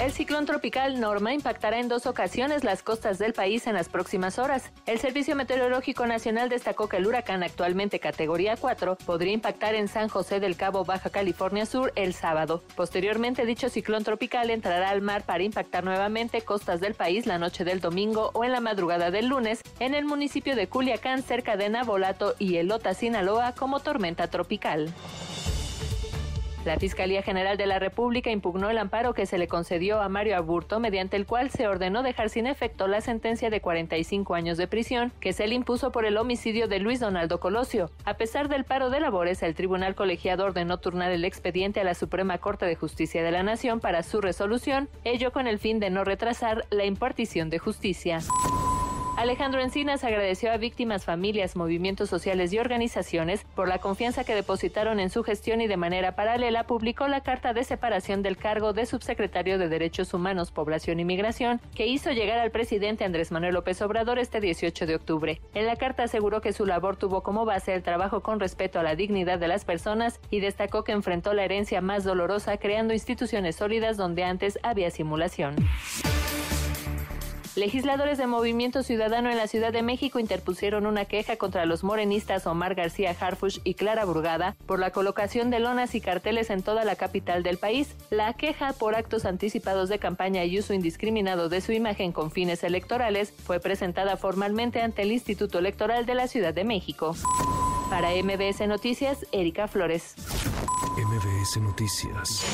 El ciclón tropical Norma impactará en dos ocasiones las costas del país en las próximas horas. El Servicio Meteorológico Nacional destacó que el huracán actualmente categoría 4 podría impactar en San José del Cabo, Baja California Sur, el sábado. Posteriormente, dicho ciclón tropical entrará al mar para impactar nuevamente costas del país la noche del domingo o en la madrugada del lunes en el municipio de Culiacán, cerca de Nabolato y Elota, Sinaloa, como tormenta tropical. La Fiscalía General de la República impugnó el amparo que se le concedió a Mario Aburto, mediante el cual se ordenó dejar sin efecto la sentencia de 45 años de prisión que se le impuso por el homicidio de Luis Donaldo Colosio. A pesar del paro de labores, el Tribunal Colegiado ordenó turnar el expediente a la Suprema Corte de Justicia de la Nación para su resolución, ello con el fin de no retrasar la impartición de justicia. Alejandro Encinas agradeció a víctimas, familias, movimientos sociales y organizaciones por la confianza que depositaron en su gestión y de manera paralela publicó la carta de separación del cargo de subsecretario de Derechos Humanos, Población y Migración que hizo llegar al presidente Andrés Manuel López Obrador este 18 de octubre. En la carta aseguró que su labor tuvo como base el trabajo con respeto a la dignidad de las personas y destacó que enfrentó la herencia más dolorosa creando instituciones sólidas donde antes había simulación. Legisladores de Movimiento Ciudadano en la Ciudad de México interpusieron una queja contra los morenistas Omar García Harfush y Clara Burgada por la colocación de lonas y carteles en toda la capital del país. La queja por actos anticipados de campaña y uso indiscriminado de su imagen con fines electorales fue presentada formalmente ante el Instituto Electoral de la Ciudad de México. Para MBS Noticias, Erika Flores. MBS Noticias.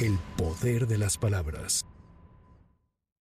El poder de las palabras.